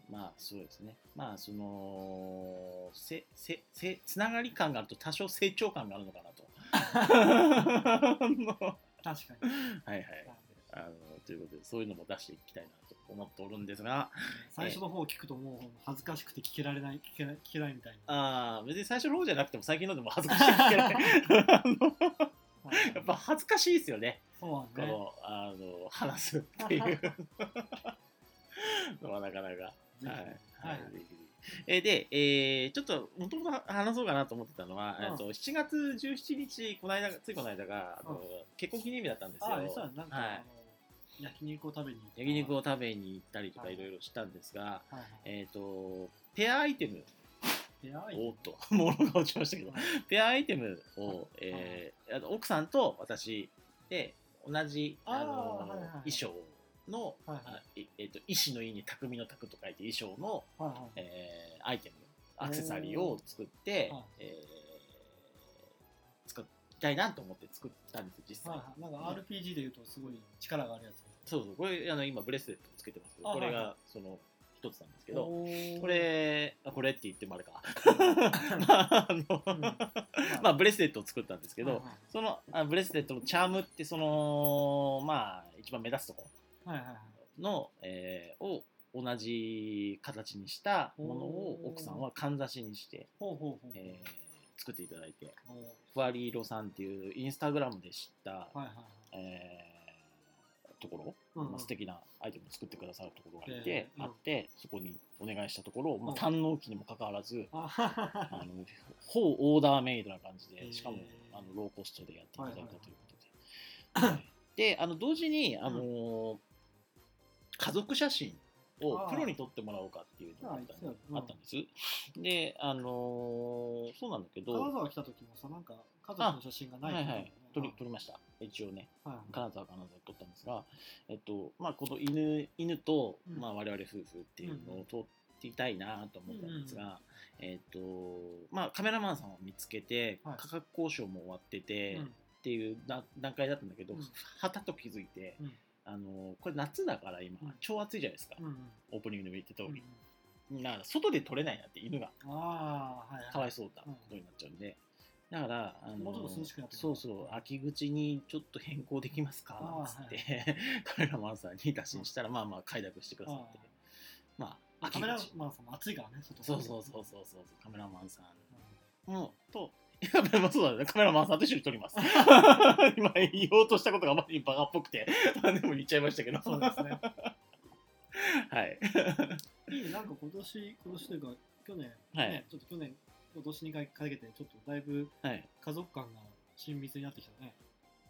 まあそうですね。まあそのせせせつながり感があると多少成長感があるのかなと。確かに はいはい。あのということでそういうのも出していきたいなと思っておるんですが 最初の方を聞くともう恥ずかしくて聞けられない聞けない聞けないみたいな。あー別に最初の方じゃなくても最近のでも恥ずかしい聞けない。やっぱ恥ずかしいですよね。そうはね。このあの話すっていう。のはなかなか。はい。はい。えーで、えーちょっともともと話そうかなと思ってたのは、うん。と7月17日、この間ついこの間が、あの結婚記念日だったんですよ。ああそうやなんか、はい焼肉を食べに行った。焼肉を食べに行ったりとかい。ろいろしたんですが、はいはい。えっ、と、ペアアイテム、ペアアイおっと、物が落ちましたけど、はい。ペアアイテムを、えー奥さんと私で同じあのはいはいはい。衣装の、はいはい。えー、と医師の意に匠の匠と書いて衣装の、はいはい。えーアイテムアクセサリーを作ってはい、えー作りたいなと思って作ったんです実際、はいはい。なんか RPG でいうとすごい力があるやつそうそうこれあの今ブレスレットつけてますけどあこれはい。はがその一つなんですけど、これあこれって言ってもあれか。まああの、うん。まあブレスレットを作ったんですけど、はいはい。そのあブレスレットのチャームってそのまあ一番目立つとこはいはいはい。ろの、えーを同じ形にしたものをおー。奥さんはかんざしにして、ほうほうほうえー作っていただいておー。ふわりいろさんっていうインスタグラムで知った、はいはい。えーところ、うんうん。まあ、素敵なアイテムを作ってくださるところがいて、えーうん。あってそこにお願いしたところ、まあ、うん。堪能期にもかかわらず、あのほオーダーメイドな感じでしかもあのローコストでやっていただいたということで、はいであの同時にあの、家族写真をプロに撮ってもらおうかっていうのがあったんあったんです。であのそうなんだけど金沢来た時もさなんか家族の写真がないはいはい。撮り撮りました。一応ね。はいはい。金沢金沢で撮ったんですが、えっとまあ、この犬犬と、うん。まあ、我々夫婦っていうのを撮っていたいなと思ったんですが、えっとまあ、カメラマンさんを見つけて、はい。価格交渉も終わってて、うん。っていうだ段階だったんだけど、うん。はたと気づいて、うんあのこれ夏だから今、うん。超暑いじゃないですか、うんうん。オープニングでも言った通うんり、だから外で撮れないなって犬が。ああはいかわいそうなことになっちゃうんで、だからあのもうちょっと涼しくなってくる。そうそう秋口にちょっと変更できますかあーつって、カメラマンさんに打診したら、まあまあ快諾してくださって。まあ秋カメラ口。マンさんも暑いからね外そうそうそうそうそうカメラマンさんうん。もとカメラマンそうだね。カメラマンさんと一緒に撮ります。今言おうとしたことがあまりにバカっぽくて。まあでも言っちゃいましたけど。そうですね。はい。いいね。なんか今年今年というか去年、はい。ね、ちょっと去年今年にかけてちょっとだいぶはい。家族感が親密になってきたね。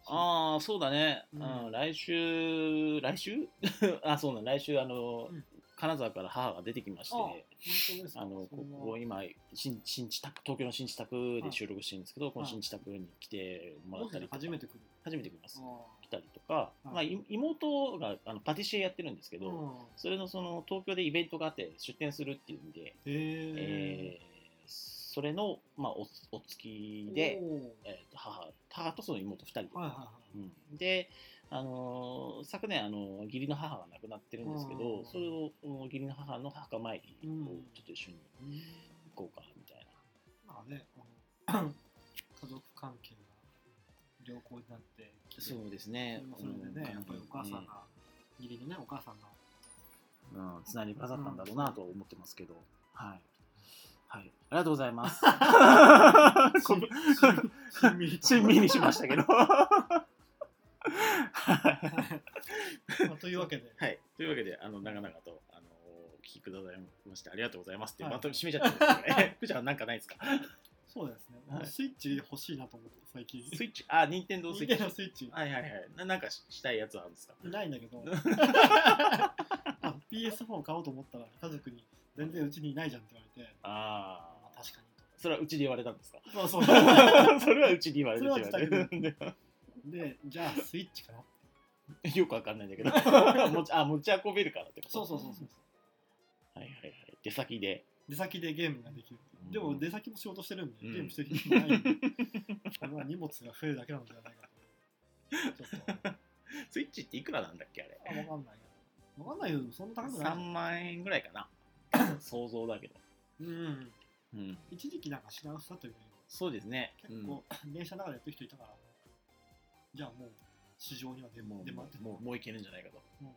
ああそうだね、ううん。ん、来週来週？あそうだ来週あの、うん金沢から母が出てきましてあのここ今新新地宅東京の新地宅で収録してるんですけど、この新地宅に来てもらったり初めて来る。初めて来ます。あ来たりとか、はい。まあ、い妹があのパティシエやってるんですけど、それのその東京でイベントがあって出店するっていうんで、へえーそれの、まあ、おお付きで、えーと母母とその妹2人で、で、あのー昨年、あのー義理の母が亡くなってるんですけど、うんそれを義理の母の墓参りをうんちょっと一緒に行こうかみたいな。まあね 家族関係が良好になってきてそうですね。それでね、うんやっぱりお母さんが、義理のね、お母さんが、うん、つないでくださったんだろうなと思ってますけど、はい。はい、ありがとうございます。しんみりしましたけど。はまあというわけで、い、というわけで、あの長々と、あのお聞きくださいまして、ありがとうございますって、はいまた締めちゃったんですけどね。ふーちゃん、なんかないですか？そうですね、はいスイッチ欲しいなと思って、最近。スイッチ、あ、ニンテンドースイッチ。のスイッチ、はいはいはい。ななんかししたいやつはあるんですか？ないんだけど、あ PS4 買おうと思ったら、家族に全然うちにいないじゃんって言われて、あまあ、確かにそれはうちで言われたんですか？と。そうそう。それはうちで言われてでで、じゃあスイッチかな。よくわかんないんだけど。持ちあ持ち運べるからってこと？そうそうそうそう。はいはいはい。出先で。出先でゲームができるう。でも出先も仕事してるんで、うん。ゲームしてる暇ないんで、荷物が増えるだけなのではないかと。ちょっと、スイッチっていくらなんだっけあれ？あ、わかんない。わかんないけど、そんな高くない？3。万円ぐらいかな。想像だけど。うん。うん。一時期なんか品薄だったけど、そうですね。結構、電車の中でやってる人いたから、じゃあもう市場には出うんもう出回ってもうもういけるんじゃないかと。うん。はい。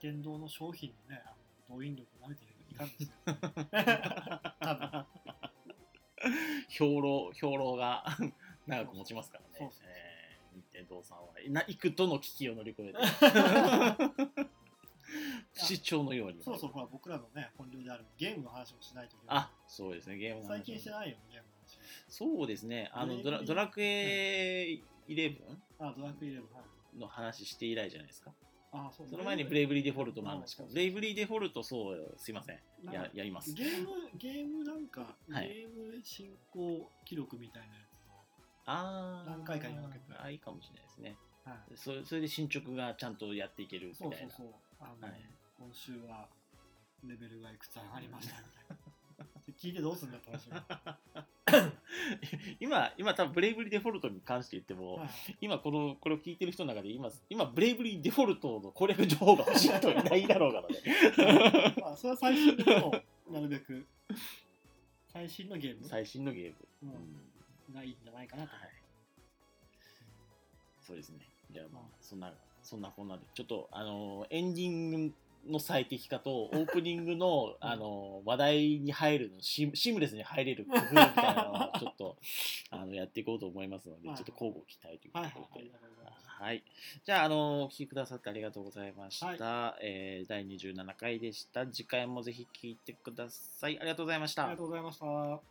天堂の商品のね、あの動員力を舐めていかんですよ。兵糧兵糧が長く持ちますからね。そえー任天堂さんはな幾度の危機を乗り越えて。不死鳥のように。そうそう、ほら、僕らのね、本業であるゲームの話もしないといけない。あそうですね。ゲームの話最近してないよ、ゲーム。そうですね。あのドラドラクエ11あ、ドラクエイレブン、はい。の話して以来じゃないですか。あ、そう。その前にブレイブリーデフォルトの話か。うんブレイブリーデフォルトそうすいません。ややります。ゲーム、ゲームなんか、はい。ゲーム進行記録みたいなやつあー何回かに分けて。あいいかもしれないですね。と。はい。それそれで進捗がちゃんとやっていけるみたいうな。そそうそう。あの、はい。今週はレベルがいくつ上がりましたみたいな。聞いてどうすんだって話が。今今多分ブレイブリーデフォルトに関して言っても、はい。今このこれを聞いてる人の中で今今ブレイブリーデフォルトの攻略情報が欲しい人いないだろうからね。まあ、それは最新のなるべく。最新のゲーム？最新のゲーム、うん。うん。がいいんじゃないかなと。はい。そうですね。じゃあまあうんそんなそんなこんなで。ちょっとあのエンディングの最適化とオープニングの あの話題に入るのシシームレスに入れる工夫みたいなのを ちょっとあのやっていこうと思いますのでちょはいっと交互期待というこはいとで、はい。じゃあ、あの、お聞きくださってありがとうございました。えー第27回でした。次回もぜひ聞いてください。ありがとうございましたありが。とうございました。